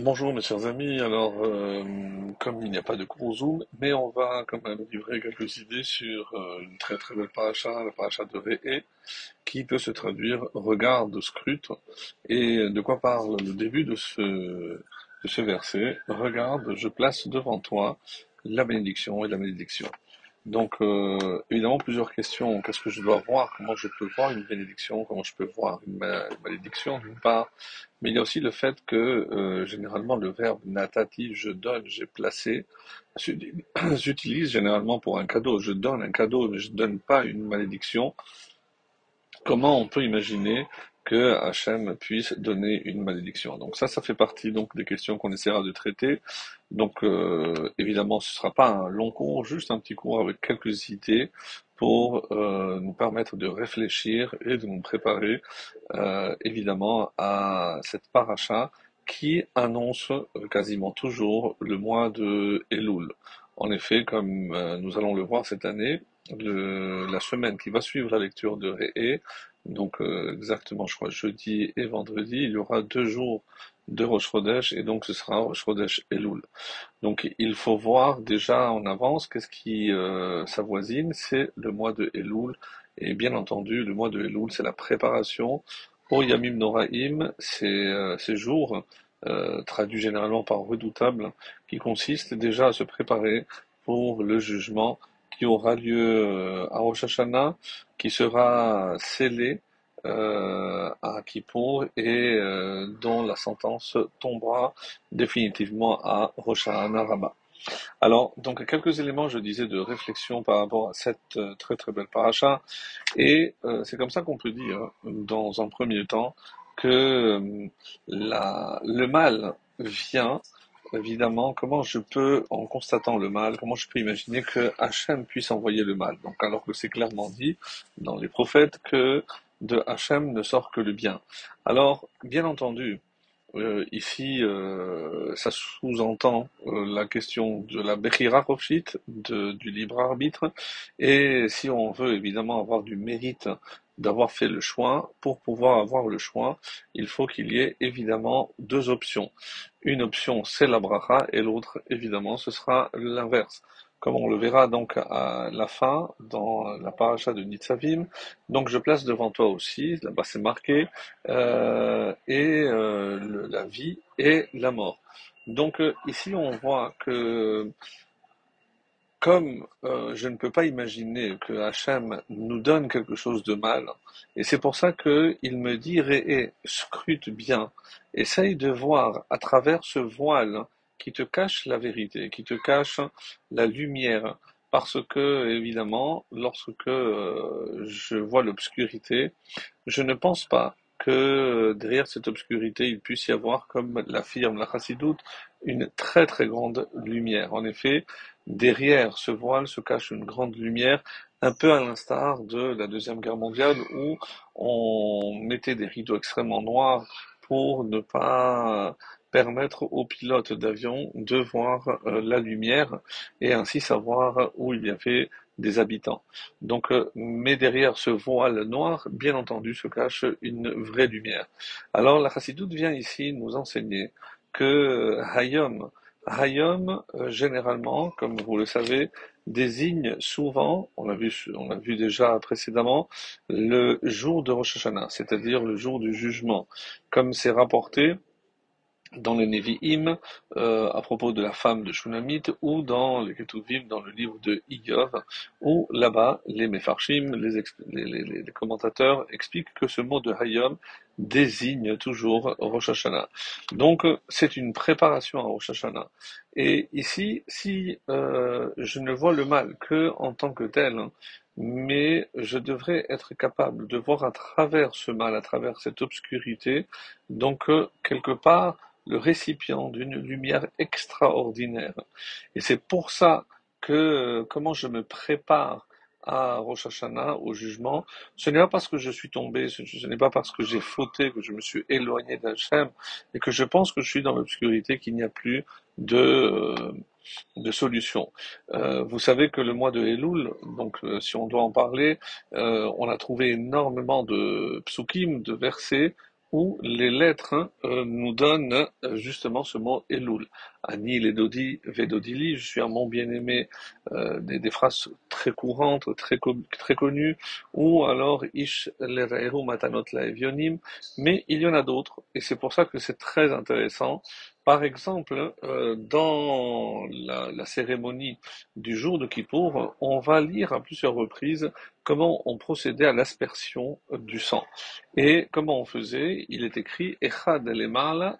Bonjour mes chers amis, alors euh, comme il n'y a pas de cours Zoom, mais on va quand même livrer quelques idées sur euh, une très très belle paracha, la paracha de Réé, qui peut se traduire regarde, scrute, et de quoi parle le début de ce, de ce verset, regarde, je place devant toi la bénédiction et la malédiction. Donc, euh, évidemment, plusieurs questions. Qu'est-ce que je dois voir? Comment je peux voir une bénédiction? Comment je peux voir une, malédiction, d'une part? Mais il y a aussi le fait que, euh, généralement, le verbe natati, je donne, j'ai placé, j'utilise généralement pour un cadeau. Je donne un cadeau, mais je ne donne pas une malédiction. Comment on peut imaginer que Hachem puisse donner une malédiction. Donc ça, ça fait partie donc des questions qu'on essaiera de traiter. Donc euh, évidemment, ce ne sera pas un long cours, juste un petit cours avec quelques idées pour euh, nous permettre de réfléchir et de nous préparer euh, évidemment à cette paracha qui annonce quasiment toujours le mois de Elul. En effet, comme nous allons le voir cette année, le, la semaine qui va suivre la lecture de Réé donc euh, exactement, je crois, jeudi et vendredi, il y aura deux jours de Rosh Chodesh, et donc ce sera Rosh Chodesh Elul. Donc il faut voir déjà en avance qu'est-ce qui euh, s'avoisine, c'est le mois de Elul, et bien entendu, le mois de Elul, c'est la préparation au Yamim Noraim, ces, euh, ces jours, euh, traduits généralement par redoutable, qui consistent déjà à se préparer pour le jugement qui aura lieu euh, à Rosh Hashanah, qui sera scellé euh, à Kippour et euh, dont la sentence tombera définitivement à Rosh Hashanah Rabbah. Alors, donc quelques éléments, je disais, de réflexion par rapport à cette très très belle paracha, et c'est comme ça qu'on peut dire, dans un premier temps, que la, le mal vient évidemment, comment je peux, en constatant le mal, comment je peux imaginer que Hachem puisse envoyer le mal? Donc, alors que c'est clairement dit dans les prophètes que de Hachem ne sort que le bien. Alors, bien entendu, euh, ici, euh, ça sous-entend euh, la question de la Bechira de du libre arbitre, et si on veut évidemment avoir du mérite d'avoir fait le choix, pour pouvoir avoir le choix, il faut qu'il y ait évidemment deux options. Une option, c'est la bracha, et l'autre, évidemment, ce sera l'inverse. Comme on le verra donc à la fin, dans la paracha de Nitzavim. Donc je place devant toi aussi, là-bas c'est marqué, euh, et euh, la vie et la mort. Donc euh, ici on voit que comme euh, je ne peux pas imaginer que Hachem nous donne quelque chose de mal, et c'est pour ça qu'il me dit Ré, scrute bien, essaye de voir à travers ce voile qui te cache la vérité, qui te cache la lumière, parce que évidemment, lorsque euh, je vois l'obscurité, je ne pense pas que derrière cette obscurité, il puisse y avoir, comme l'affirme la chassidoute, une très très grande lumière. En effet, derrière ce voile se cache une grande lumière, un peu à l'instar de la Deuxième Guerre mondiale où on mettait des rideaux extrêmement noirs pour ne pas permettre aux pilotes d'avion de voir euh, la lumière et ainsi savoir où il y avait des habitants. Donc, euh, mais derrière ce voile noir, bien entendu, se cache une vraie lumière. Alors, la chassidoute vient ici nous enseigner que euh, Hayom, Hayom, euh, généralement, comme vous le savez, désigne souvent, on l'a vu, on l'a vu déjà précédemment, le jour de Rosh Hashanah, c'est-à-dire le jour du jugement, comme c'est rapporté dans les Nevi'im euh, à propos de la femme de Shunamit ou dans les Ketuvim dans le livre de Iyov où là-bas les Mefarshim, les, les, commentateurs expliquent que ce mot de Hayom désigne toujours Rosh Hashanah. Donc c'est une préparation à Rosh Hashanah. Et ici, si euh, je ne vois le mal que en tant que tel, mais je devrais être capable de voir à travers ce mal, à travers cette obscurité, donc euh, quelque part le récipient d'une lumière extraordinaire. Et c'est pour ça que comment je me prépare à Rosh Hashanah, au jugement, ce n'est pas parce que je suis tombé, ce, n'est pas parce que j'ai fauté, que je me suis éloigné d'Hachem, et que je pense que je suis dans l'obscurité, qu'il n'y a plus de, euh, de solution. Euh, vous savez que le mois de Elul, donc euh, si on doit en parler, on a trouvé énormément de psukim, de versets, où les lettres euh, nous donnent euh, justement ce mot Elul. Ani Ledodi Vedodili, je suis un mon bien-aimé, euh, des, des, phrases très courantes, très, très connues, ou alors Ish Lerehu Matanot Laevionim, mais il y en a d'autres, et c'est pour ça que c'est très intéressant. Par exemple, euh, dans la, la, cérémonie du jour de Kippour, on va lire à plusieurs reprises comment on procédait à l'aspersion du sang. Et comment on faisait Il est écrit Echad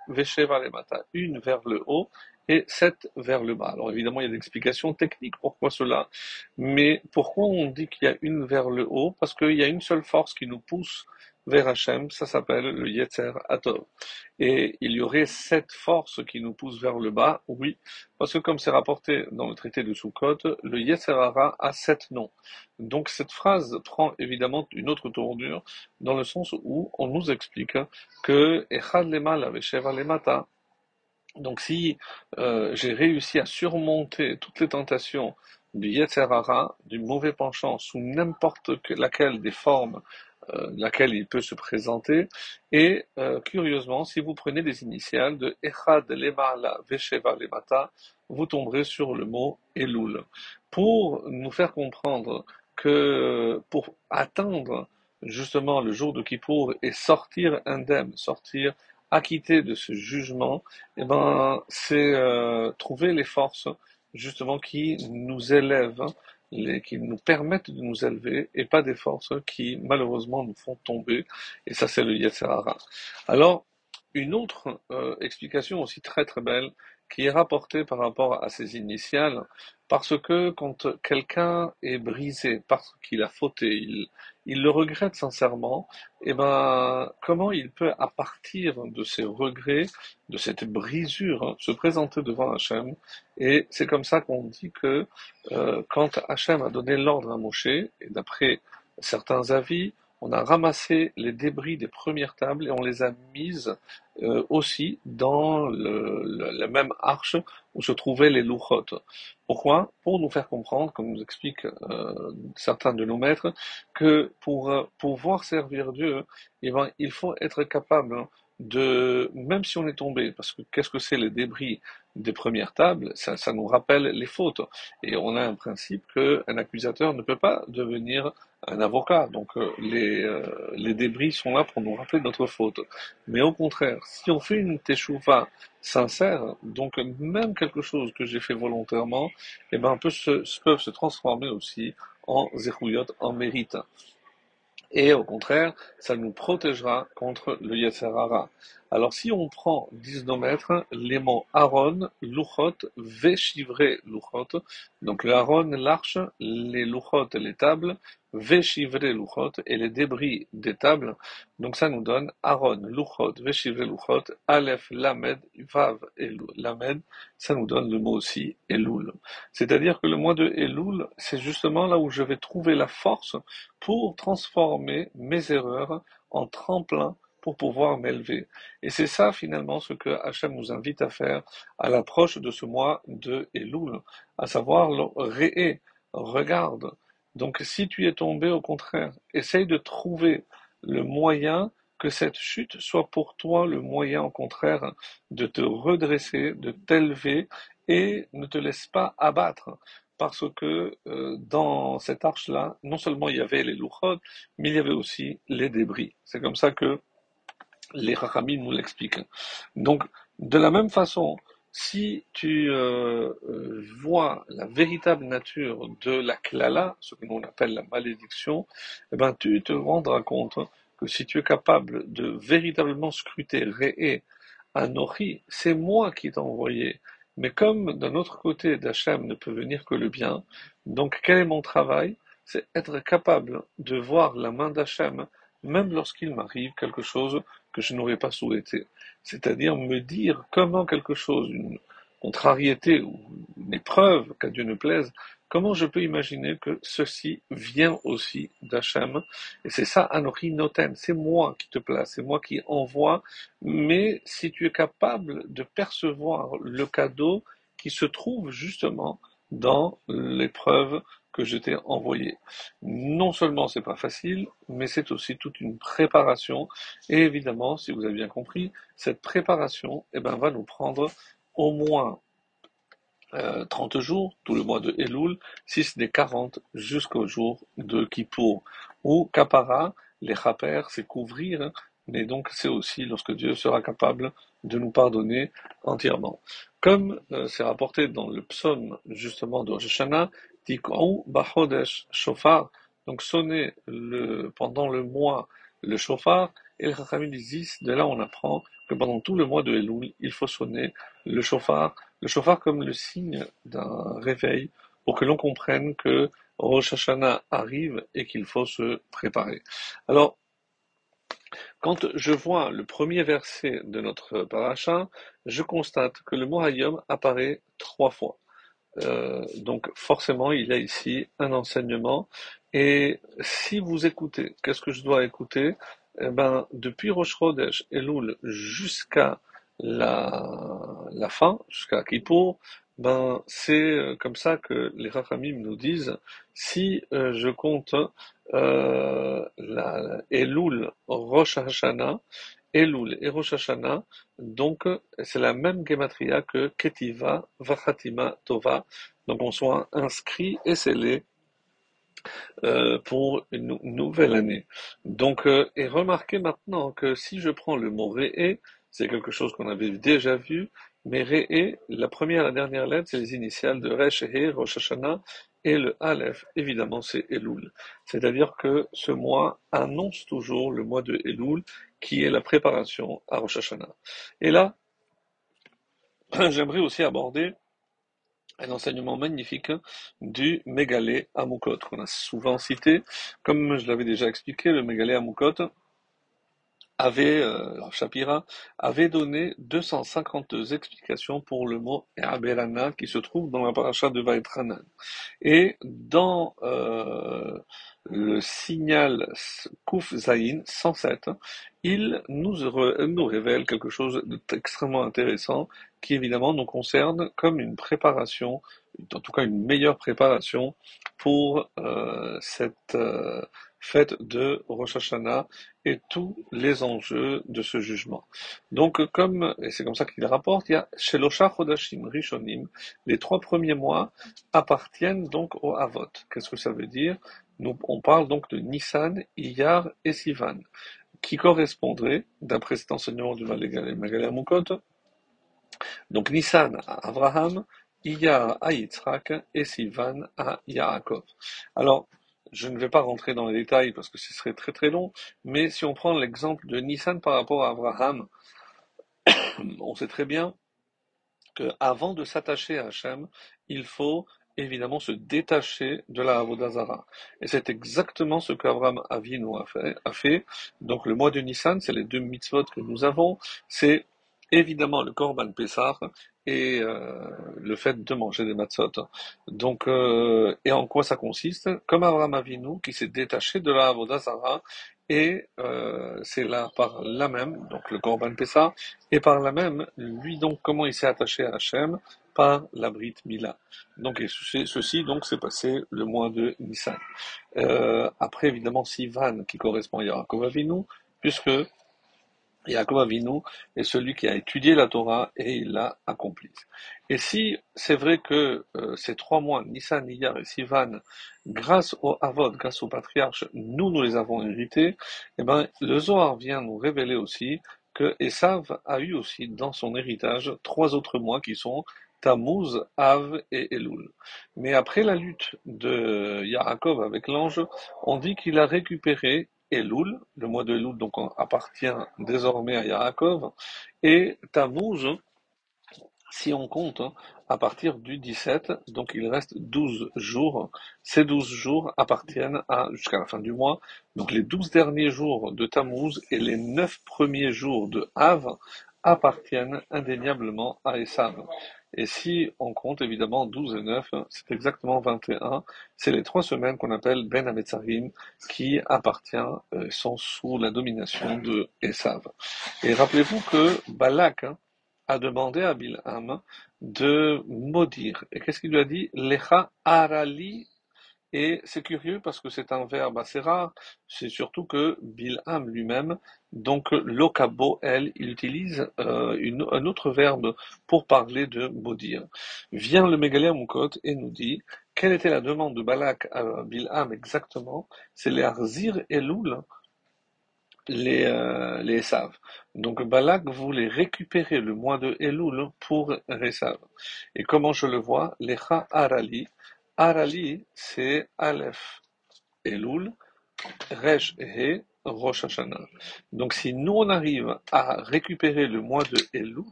Vesheva Lemata, une vers le haut et sept vers le bas. Alors évidemment, il y a des explications techniques pourquoi cela, mais pourquoi on dit qu'il y a une vers le haut? Parce qu'il y a une seule force qui nous pousse vers Hachem, ça s'appelle le Yetzer Atov. Et il y aurait sept forces qui nous poussent vers le bas, oui, parce que comme c'est rapporté dans le traité de Sukkot, le Yetzer Hara a sept noms. Donc cette phrase prend évidemment une autre tournure, dans le sens où on nous explique que Echad Lema Lemata, donc si euh, j'ai réussi à surmonter toutes les tentations du Yetzer Hara, du mauvais penchant, sous n'importe laquelle des formes euh, laquelle il peut se présenter. Et euh, curieusement, si vous prenez les initiales de Echad Lemala Vesheva Lemata, vous tomberez sur le mot Elul. Pour nous faire comprendre que pour atteindre justement le jour de Kippour et sortir indemne, sortir acquitté de ce jugement, eh ben, c'est euh, trouver les forces justement qui nous élèvent les, qui nous permettent de nous élever et pas des forces qui malheureusement nous font tomber. Et ça, c'est le Yetzirara. Alors, une autre euh, explication aussi très très belle qui est rapportée par rapport à ces initiales, parce que quand quelqu'un est brisé parce qu'il a fauté, il, il le regrette sincèrement, et eh ben comment il peut à partir de ses regrets, de cette brisure, hein, se présenter devant Hachem? Et c'est comme ça qu'on dit que euh, quand Hachem a donné l'ordre à Moshe, et d'après certains avis, on a ramassé les débris des premières tables et on les a mises euh, aussi dans la même arche où se trouvaient les louchotes. Pourquoi? Pour nous faire comprendre, comme nous expliquent euh, certains de nos maîtres, que pour euh, pouvoir servir Dieu, eh ben, il faut être capable de, même si on est tombé, parce que qu'est-ce que c'est les débris des premières tables, ça, ça, nous rappelle les fautes. Et on a un principe qu'un accusateur ne peut pas devenir un avocat. Donc euh, les, euh, les débris sont là pour nous rappeler notre faute. Mais au contraire, si on fait une teshuva sincère, donc même quelque chose que j'ai fait volontairement, eh ben, peut se, peuvent se transformer aussi en zéchouyot, en mérite. Et au contraire, ça nous protégera contre le Yetzerara. Alors si on prend, disent nos maîtres, les mots Aaron, Luchot, Véchivré, Luchot, donc le Aaron, l'arche, les Luchot, les tables, Véchivré, Luchot, et les débris des tables, donc ça nous donne Aaron, Luchot, Véchivré, Luchot, Aleph, Lamed, Vav, et Lamed, ça nous donne le mot aussi Elul. C'est-à-dire que le mois de Elul, c'est justement là où je vais trouver la force pour transformer mes erreurs en tremplin pour pouvoir m'élever. Et c'est ça finalement ce que Hachem nous invite à faire à l'approche de ce mois de Elul, à savoir le regarde. Donc si tu es tombé au contraire, essaye de trouver le moyen que cette chute soit pour toi le moyen au contraire de te redresser, de t'élever et ne te laisse pas abattre parce que euh, dans cette arche-là, non seulement il y avait les louchot, mais il y avait aussi les débris. C'est comme ça que les Rachamim nous l'expliquent. Donc, de la même façon, si tu euh, euh, vois la véritable nature de la klala, ce que l'on appelle la malédiction, eh ben, tu te rendras compte que si tu es capable de véritablement scruter Réé, Anori, c'est moi qui t'ai envoyé. Mais comme d'un autre côté d'Hachem ne peut venir que le bien, donc quel est mon travail? C'est être capable de voir la main d'Hachem même lorsqu'il m'arrive quelque chose que je n'aurais pas souhaité. C'est-à-dire me dire comment quelque chose, une contrariété ou une épreuve, qu'à Dieu ne plaise, comment je peux imaginer que ceci vient aussi d'Hachem Et c'est ça, Anochi Noten, c'est moi qui te place, c'est moi qui envoie, mais si tu es capable de percevoir le cadeau qui se trouve justement dans l'épreuve que je t'ai envoyé. Non seulement c'est pas facile, mais c'est aussi toute une préparation. Et évidemment, si vous avez bien compris, cette préparation, eh ben, va nous prendre au moins 30 euh, jours, tout le mois de Elul, si ce n'est 40 jusqu'au jour de Kippour. Ou Kapara, les chaper, c'est couvrir, hein, mais donc c'est aussi lorsque Dieu sera capable de nous pardonner entièrement. Comme euh, c'est rapporté dans le psaume justement de Rosh Hashanah, Bachodesh Shofar, donc sonner le, pendant le mois le shofar, et le Chachamim disent, de là on apprend que pendant tout le mois de Elul, il faut sonner le shofar, le shofar comme le signe d'un réveil, pour que l'on comprenne que Rosh Hashanah arrive et qu'il faut se préparer. Alors, quand je vois le premier verset de notre paracha, je constate que le mot Hayom apparaît trois fois. Euh, donc forcément, il y a ici un enseignement. Et si vous écoutez, qu'est-ce que je dois écouter? Eh ben, Depuis Rosh Chodesh Elul jusqu'à la, fin, jusqu'à Kippour, ben, c'est euh, comme ça que les Rachamim nous disent, si euh, je compte la Elul Rosh Hashanah, Elul et Rosh donc c'est la même gematria que Ketiva, Vachatima, Tova, donc on soit inscrit et scellé euh, pour une nouvelle année. Donc, euh, et remarquez maintenant que si je prends le mot Re'e, c'est quelque chose qu'on avait déjà vu, mais Re'e, la première et la dernière lettre, c'est les initiales de Resh, He, Rosh Hashanah, et le Aleph, évidemment, c'est Elul. C'est-à-dire que ce mois annonce toujours le mois de Elul, qui est la préparation à Rosh Hashanah. Et là, j'aimerais aussi aborder un enseignement magnifique du Mégalé Amoukot, qu'on a souvent cité. Comme je l'avais déjà expliqué, le Mégalé Amoukot avait, euh, Shapira, avait donné 252 explications pour le mot E'aberana qui se trouve dans la paracha de Vaetranan. Et dans euh, le signal Kuf Zayin 107, il nous, nous révèle quelque chose d'extrêmement intéressant qui évidemment nous concerne comme une préparation, en tout cas une meilleure préparation pour euh, cette euh, fête de Rosh Hashanah et tous les enjeux de ce jugement. Donc comme, et c'est comme ça qu'il rapporte, il y a Shelosha Chodashim Rishonim, les trois premiers mois appartiennent donc au Avot. Qu'est-ce que ça veut dire? Nous, On parle donc de Nissan, Iyar et Sivan, qui correspondraient, d'après cet enseignement du Magalé Mukot, donc Nissan à Abraham, Iyar à Yitzhak et Sivan à Yaakov. Alors, je ne vais pas rentrer dans les détails parce que ce serait très très long, mais si on prend l'exemple de Nissan par rapport à Abraham, on sait très bien qu'avant de s'attacher à Hachem, il faut évidemment se détacher de la Avodazara. Et c'est exactement ce qu'Abraham Avinu a fait, a fait. Donc le mois de Nissan, c'est les deux mitzvot que nous avons, c'est évidemment le Korban Pessah et euh, le fait de manger des matzot. Donc, euh, et en quoi ça consiste? Comme Abraham Avinu qui s'est détaché de la Avodazara et euh, c'est là par là même, donc le Korban Pessah, et par là même, lui donc comment il s'est attaché à Hachem? Par la Brit Mila. Donc et ceci donc s'est passé le mois de Nissan. après évidemment Sivan qui correspond à Yaakov Avinu, puisque Yaakov Avinu est celui qui a étudié la Torah et il l'a accomplie. Et si c'est vrai que euh, ces trois mois, Nissan, Iyar et Sivan, grâce au Avod, grâce au patriarche, nous, nous les avons hérités, eh ben, le Zohar vient nous révéler aussi que Esav a eu aussi dans son héritage trois autres mois qui sont Tammuz, Av et Elul. Mais après la lutte de Yaakov avec l'ange, on dit qu'il a récupéré Elul, le mois de Elul donc appartient désormais à Yaakov, et Tammuz, si on compte, à partir du 17, donc il reste 12 jours. Ces 12 jours appartiennent à jusqu'à la fin du mois. Donc les 12 derniers jours de Tammuz et les 9 premiers jours de Av appartiennent indéniablement à Esav. Et si on compte évidemment 12 et 9, c'est exactement 21. C'est les trois semaines qu'on appelle Ben Ametzarim qui appartient, euh, sont sous la domination de Esav. Et rappelez-vous que Balak hein, a demandé à Bilham de maudire. Et qu'est-ce qu'il lui a dit? Lecha arali Et c'est curieux parce que c'est un verbe assez rare. C'est surtout que Bilham lui-même, donc l'okabo, elle, il utilise euh, un autre verbe pour parler de maudire. Vient le Mégalé Mukot et nous dit quelle était la demande de Balak à Bilham exactement? C'est les Arzir Elul, les, euh, les Esav. Donc Balak voulait récupérer le mois de Elul pour Esav. Et comment je le vois? Lecha Arali. Arali, c'est Aleph Elul, Resh He, Rosh Hashanah. Donc si nous on arrive à récupérer le mois de Elul,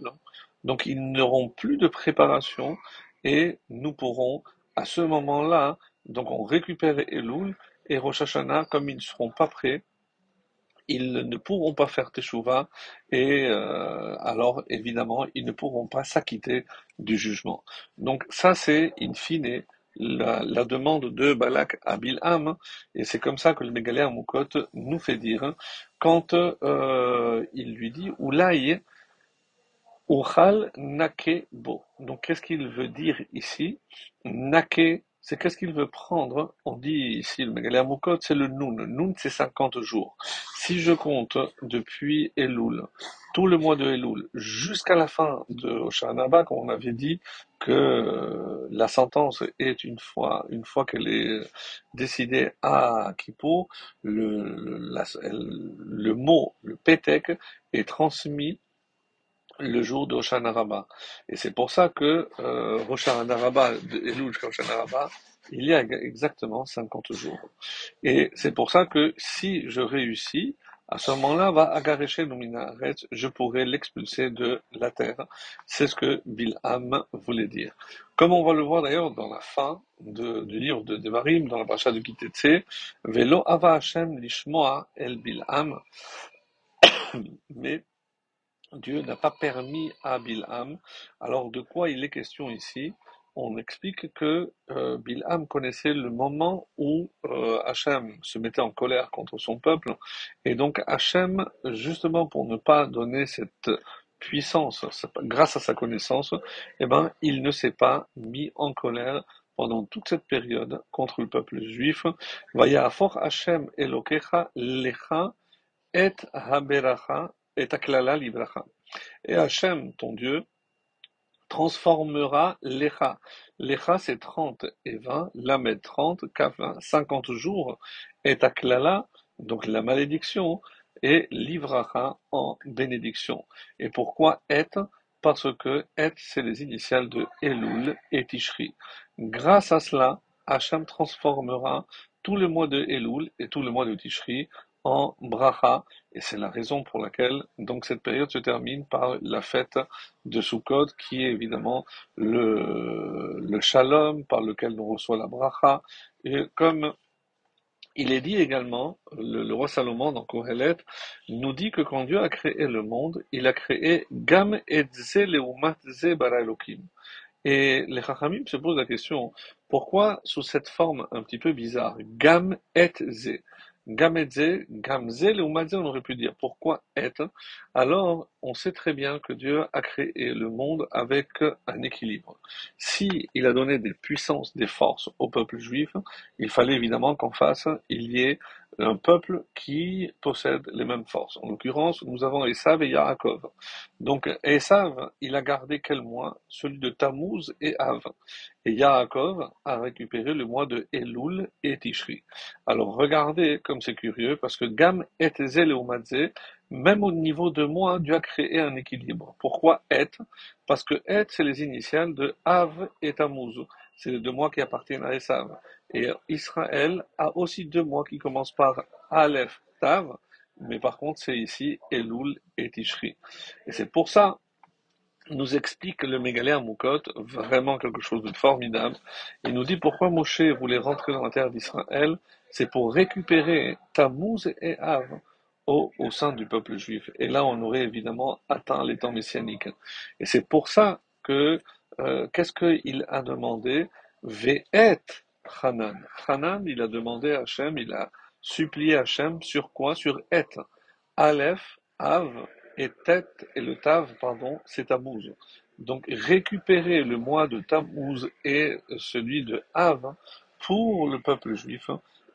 donc ils n'auront plus de préparation et nous pourrons à ce moment-là, donc on récupère Elul et Rosh Hashanah, comme ils ne seront pas prêts, ils ne pourront pas faire Teshuvah et euh, alors évidemment ils ne pourront pas s'acquitter du jugement. Donc ça c'est in fine la, la, demande de Balak à Bilham et c'est comme ça que le Mégalé Moukot nous fait dire quand euh, il lui dit Oulaï Uchal Nake Bo. Donc qu'est-ce qu'il veut dire ici? Nake c'est qu'est-ce qu'il veut prendre? On dit ici, le Megalé Moukot, c'est le Noun. Noun, c'est 50 jours. Si je compte depuis Elul, tout le mois de Elul, jusqu'à la fin de Oshanaba, on avait dit que la sentence est une fois, une fois qu'elle est décidée à Kippour, le, le mot, le pétek, est transmis le jour de Rabbah. Et c'est pour ça que euh, Rosh Rabbah, de Elul jusqu'à il y a exactement 50 jours. Et c'est pour ça que si je réussis, à ce moment-là, va agarecher Nominaret, je pourrais l'expulser de la terre. C'est ce que Bilham voulait dire. Comme on va le voir d'ailleurs dans la fin de, du livre de Devarim, dans la paracha de Kitetse, Velo ava Hashem lishmoa el Bilham, mais Dieu n'a pas permis à Bilham. Alors de quoi il est question ici? On explique que euh, Bilham connaissait le moment où euh, Hachem se mettait en colère contre son peuple, et donc Hachem, justement pour ne pas donner cette puissance, grâce à sa connaissance, eh ben, il ne s'est pas mis en colère pendant toute cette période contre le peuple juif. Vaya fort Hachem Elokecha lecha et haberacha et aklala libracha. Et Hachem, ton Dieu, transformera l'Echa. L'Echa, c'est 30 et 20, Lamed 30, Kaf 50 jours, et aklala, donc la malédiction, et livracha en bénédiction. Et pourquoi et? Parce que et, c'est les initiales de Elul et Tishri. Grâce à cela, Hachem transformera tout le mois de Elul et tout le mois de Tishri en bracha, et c'est la raison pour laquelle donc cette période se termine par la fête de Sukkot, qui est évidemment le, le shalom par lequel nous reçoit la bracha, et comme il est dit également, le, roi Salomon dans Kohelet nous dit que quand Dieu a créé le monde, il a créé Gam et Ze bara Elohim. Et les Chachamim se posent la question, pourquoi sous cette forme un petit peu bizarre, Gam et Ze? Gamedze, Gamze, on aurait pu dire pourquoi être. Alors, on sait très bien que Dieu a créé le monde avec un équilibre. Si il a donné des puissances, des forces au peuple juif, il fallait évidemment qu'en face, il y ait un peuple qui possède les mêmes forces. En l'occurrence, nous avons Esav et Yaakov. Donc, Esav, il a gardé quel mois? Celui de Tammuz et Av. Et Yaakov a récupéré le mois de Elul et Tishri. Alors, regardez comme c'est curieux, parce que Gam et Zel même au niveau de mois, Dieu a créé un équilibre. Pourquoi Et? Parce que Et, c'est les initiales de Av et Tammuz. C'est les deux mois qui appartiennent à Esav. Et Israël a aussi deux mois qui commencent par Aleph, Tav, mais par contre c'est ici Elul et Tishri. Et c'est pour ça, nous explique le Mégalé Moukot, vraiment quelque chose de formidable. Il nous dit pourquoi Moshe voulait rentrer dans la terre d'Israël, c'est pour récupérer Tammuz et Av au, au sein du peuple juif. Et là, on aurait évidemment atteint les temps messianiques. Et c'est pour ça que, euh, qu'est-ce qu'il a demandé? Ve'et Hanan. Hanan, il a demandé à Hachem, il a supplié Hachem sur quoi? Sur Et. Aleph, Av et Tet, et le Tav, pardon, c'est Tammuz. Donc récupérer le mois de Tammuz et celui de Av pour le peuple juif.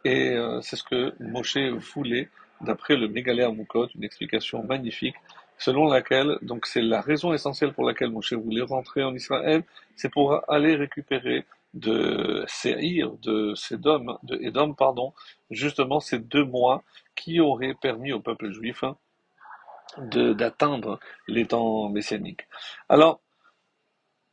Et euh, c'est ce que Moshe voulait, d'après le Mégalé Amoukot, une explication magnifique, selon laquelle, donc c'est la raison essentielle pour laquelle Moshe voulait rentrer en Israël, c'est pour aller récupérer de Seir, de Sedom, de Edom, pardon, justement ces deux mois qui auraient permis au peuple juif d'atteindre les temps messianiques. Alors,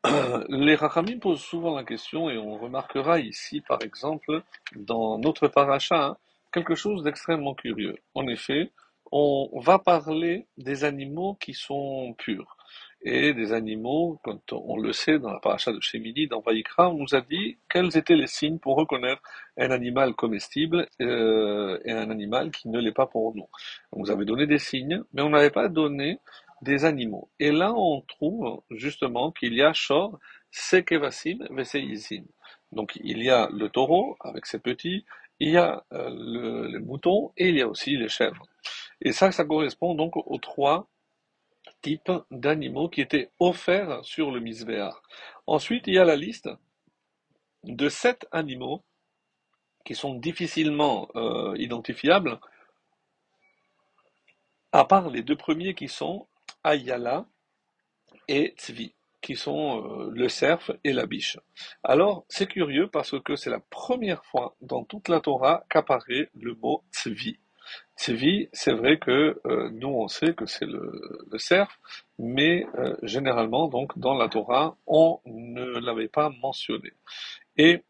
les Rachamim posent souvent la question, et on remarquera ici, par exemple, dans notre paracha, hein, quelque chose d'extrêmement curieux. En effet, on va parler des animaux qui sont purs. Et des animaux, quand on le sait dans la paracha de Shemini, dans Vaïkra, on nous a dit quels étaient les signes pour reconnaître un animal comestible euh, et un animal qui ne l'est pas pour nous. On nous avait donné des signes, mais on n'avait pas donné des animaux. Et là, on trouve justement qu'il y a Shor, Sekevasim, Veseizim. Donc il y a le taureau avec ses petits, il y a euh, le, les moutons et il y a aussi les chèvres. Et ça, ça correspond donc aux trois types d'animaux qui étaient offerts sur le misbéar. Ensuite, il y a la liste de sept animaux qui sont difficilement euh, identifiables, à part les deux premiers qui sont Ayala et Tzvi, qui sont euh, le cerf et la biche. Alors, c'est curieux parce que c'est la première fois dans toute la Torah qu'apparaît le mot Tzvi. C'est vrai que euh, nous on sait que c'est le, cerf, mais euh, généralement donc dans la Torah on ne l'avait pas mentionné. Et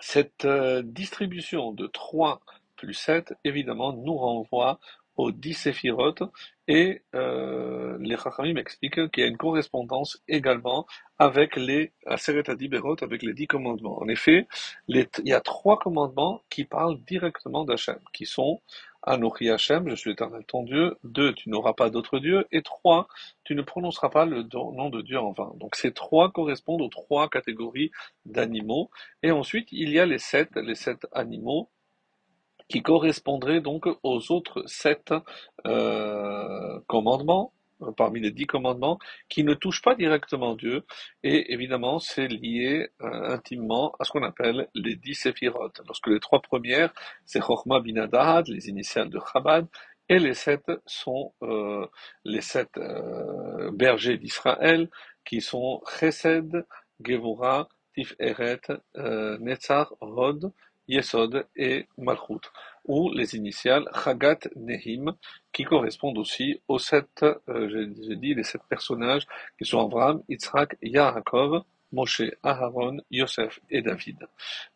cette distribution de 3 plus 7 évidemment nous renvoie aux dix séphirotes et euh, les Chachamim expliquent qu'il y a une correspondance également avec les Aseret Adiberot, avec les dix commandements. En effet, il y a trois commandements qui parlent directement d'Hachem, qui sont Anochi Hachem, je suis l'éternel ton Dieu, deux, tu n'auras pas d'autre Dieu, et trois, tu ne prononceras pas le nom de Dieu en vain. Donc ces trois correspondent aux trois catégories d'animaux. Et ensuite, il y a les sept, les sept animaux qui correspondrait donc aux autres sept euh, commandements, euh, parmi les dix commandements, qui ne touchent pas directement Dieu, et évidemment c'est lié euh, intimement à ce qu'on appelle les dix séphirotes. Lorsque les trois premières, c'est Chochma Binadad, les initiales de Chabad, et les sept sont euh, les sept euh, bergers d'Israël, qui sont Chesed, Gevura, Tiferet, euh, Netzar, Rod, Yesod et Malchut, ou les initiales Chagat Nehim, qui correspondent aussi aux sept, euh, j'ai dit, les sept personnages qui sont Abraham, Yitzhak, Yaakov, Moshe, Aharon, Yosef et David.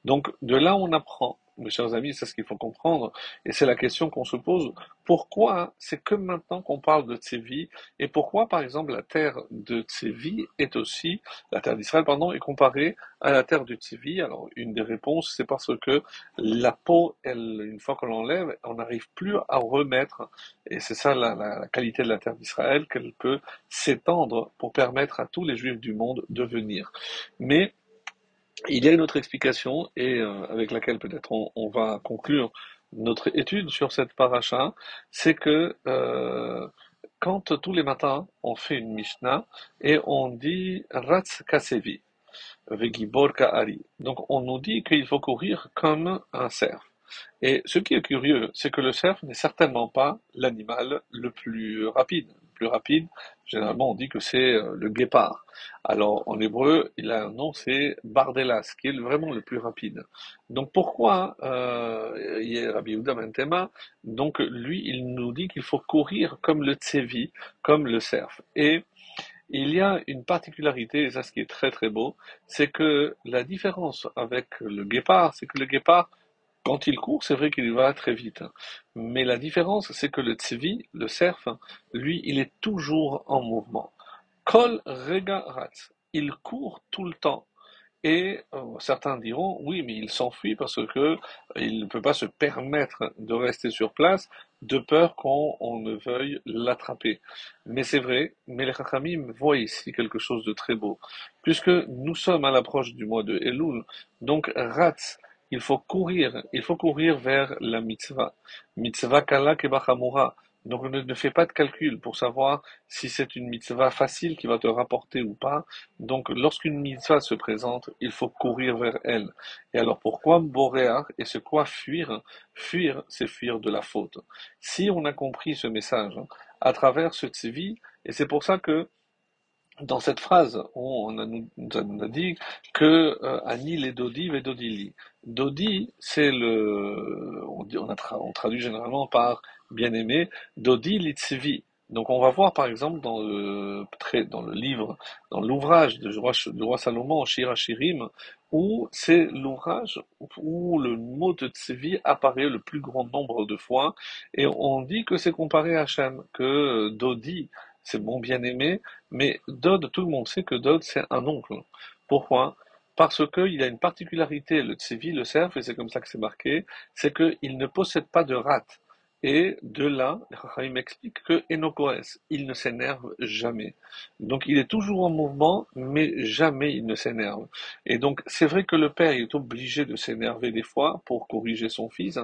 Donc de là on apprend mes chers amis, c'est ce qu'il faut comprendre, et c'est la question qu'on se pose. Pourquoi c'est que maintenant qu'on parle de Tsevi, et pourquoi, par exemple, la terre de Tsevi est aussi, la terre d'Israël, pardon, est comparée à la terre de Tsevi? Alors, une des réponses, c'est parce que la peau, elle, une fois qu'on l'enlève, on n'arrive plus à remettre, et c'est ça la, la, qualité de la terre d'Israël, qu'elle peut s'étendre pour permettre à tous les juifs du monde de venir. Mais, il y a une autre explication, et euh, avec laquelle peut-être on, on, va conclure notre étude sur cette paracha, c'est que euh, quand tous les matins on fait une Mishnah et on dit Ratz Kasevi, Vegibor Ka'ari. Donc on nous dit qu'il faut courir comme un cerf. Et ce qui est curieux, c'est que le cerf n'est certainement pas l'animal le plus rapide. Le plus rapide, généralement on dit que c'est euh, le guépard. Alors en hébreu, il a un nom, c'est Bardelas, qui est vraiment le plus rapide. Donc pourquoi euh, Rabbi Yehuda Mentema, donc lui, il nous dit qu'il faut courir comme le tsevi, comme le cerf. Et il y a une particularité, et ça ce qui est très très beau, c'est que la différence avec le guépard, c'est que le guépard quand il court, c'est vrai qu'il va très vite. Mais la différence, c'est que le tzvi, le cerf, lui, il est toujours en mouvement. Kol rega Il court tout le temps. Et euh, certains diront, oui, mais il s'enfuit parce que il ne peut pas se permettre de rester sur place de peur qu'on ne veuille l'attraper. Mais c'est vrai, mais les Chachamim voient ici quelque chose de très beau. Puisque nous sommes à l'approche du mois de Elul, donc Ratz, il faut courir, il faut courir vers la mitzvah. Mitzvah kala kebachamura. Donc ne, ne fais pas de calcul pour savoir si c'est une mitzvah facile qui va te rapporter ou pas. Donc lorsqu'une mitzvah se présente, il faut courir vers elle. Et alors pourquoi boréar et c'est quoi fuir? Fuir, c'est fuir de la faute. Si on a compris ce message hein, à travers ce tzvi, et c'est pour ça que dans cette phrase, on, a, nous a dit que euh, Anil et Dodi et Dodili. Dodi, c'est le, on, traduit généralement par bien-aimé, Dodi Litzvi. Donc on va voir par exemple dans le, dans le livre, dans l'ouvrage du roi, du roi Salomon, où c'est l'ouvrage où le mot de Tzvi apparaît le plus grand nombre de fois, et on dit que c'est comparé à Hachem, que Dodi, c'est mon bien-aimé, mais Dod, tout le monde sait que Dod, c'est un oncle. Pourquoi? Parce qu'il a une particularité, le Tsevi, le cerf, et c'est comme ça que c'est marqué, c'est qu'il ne possède pas de rate. Et de là, il m'explique que Enokoes, il ne s'énerve jamais. Donc il est toujours en mouvement, mais jamais il ne s'énerve. Et donc c'est vrai que le père est obligé de s'énerver des fois pour corriger son fils,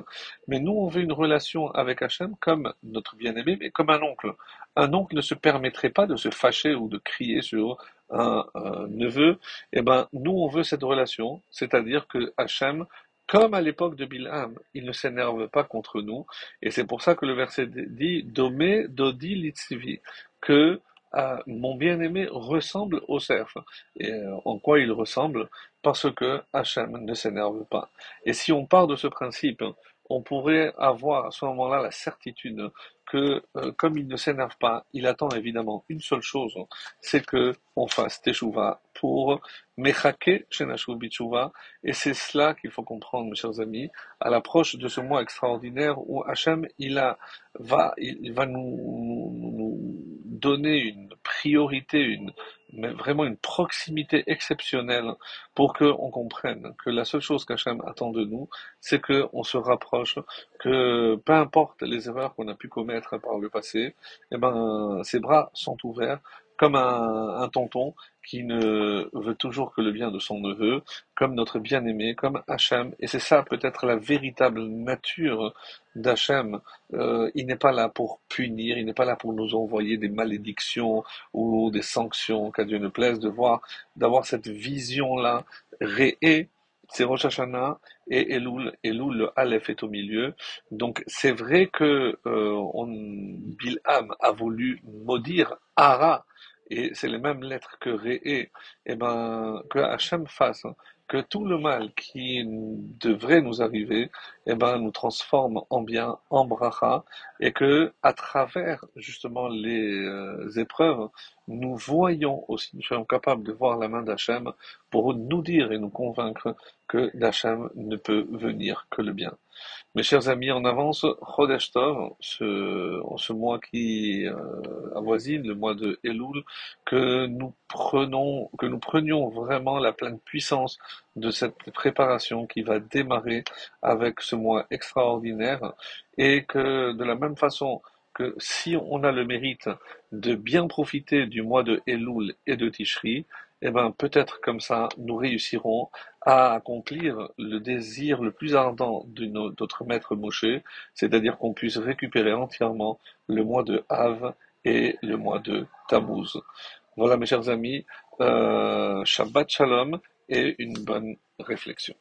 mais nous on veut une relation avec Hachem comme notre bien-aimé, mais comme un oncle. Un oncle ne se permettrait pas de se fâcher ou de crier sur un, neveu. Eh ben nous on veut cette relation, c'est-à-dire que Hachem comme à l'époque de Bilham, il ne s'énerve pas contre nous, et c'est pour ça que le verset dit Domé Dodi Litzivi, que mon bien-aimé ressemble au cerf. Et euh, en quoi il ressemble? Parce que Hachem ne s'énerve pas. Et si on part de ce principe, on pourrait avoir à ce moment-là la certitude que euh, comme il ne s'énerve pas, il attend évidemment une seule chose, c'est que on fasse teshuva pour mechake shenashu et c'est cela qu'il faut comprendre, mes chers amis, à l'approche de ce mois extraordinaire où Hachem il a va il va nous, nous donner une priorité, une mais vraiment une proximité exceptionnelle pour qu'on comprenne que la seule chose qu'Hachem attend de nous, c'est qu'on se rapproche, que peu importe les erreurs qu'on a pu commettre par le passé, eh ben, ses bras sont ouverts comme un, un tonton qui ne veut toujours que le bien de son neveu, comme notre bien-aimé, comme Hachem. Et c'est ça peut-être la véritable nature d'Hachem. Euh, il n'est pas là pour punir, il n'est pas là pour nous envoyer des malédictions ou des sanctions, qu'à Dieu ne plaise, de voir, d'avoir cette vision-là, réée, c'est Rosh Hashanah et Elul, Elul, le Aleph est au milieu. Donc c'est vrai que euh, on, Bilham a voulu maudire Ara, et c'est les mêmes lettres que Ré, et eh ben, que Hachem fasse, hein, que tout le mal qui devrait nous arriver, eh ben, nous transforme en bien, en bracha, et que à travers justement les euh, épreuves, nous voyons aussi, nous soyons capables de voir la main d'Hachem pour nous dire et nous convaincre que d'Hachem ne peut venir que le bien. Mes chers amis, en avance, Chodesh Tov, ce, ce mois qui euh, avoisine, le mois de Elul, que nous prenons, que nous prenions vraiment la pleine puissance de cette préparation qui va démarrer avec ce mois extraordinaire et que de la même façon que si on a le mérite de bien profiter du mois de Elul et de Tishri, eh ben peut-être comme ça nous réussirons à accomplir le désir le plus ardent de notre maître Moshe, c'est-à-dire qu'on puisse récupérer entièrement le mois de Av et le mois de Tammuz. Voilà mes chers amis, euh, Shabbat Shalom et une bonne réflexion.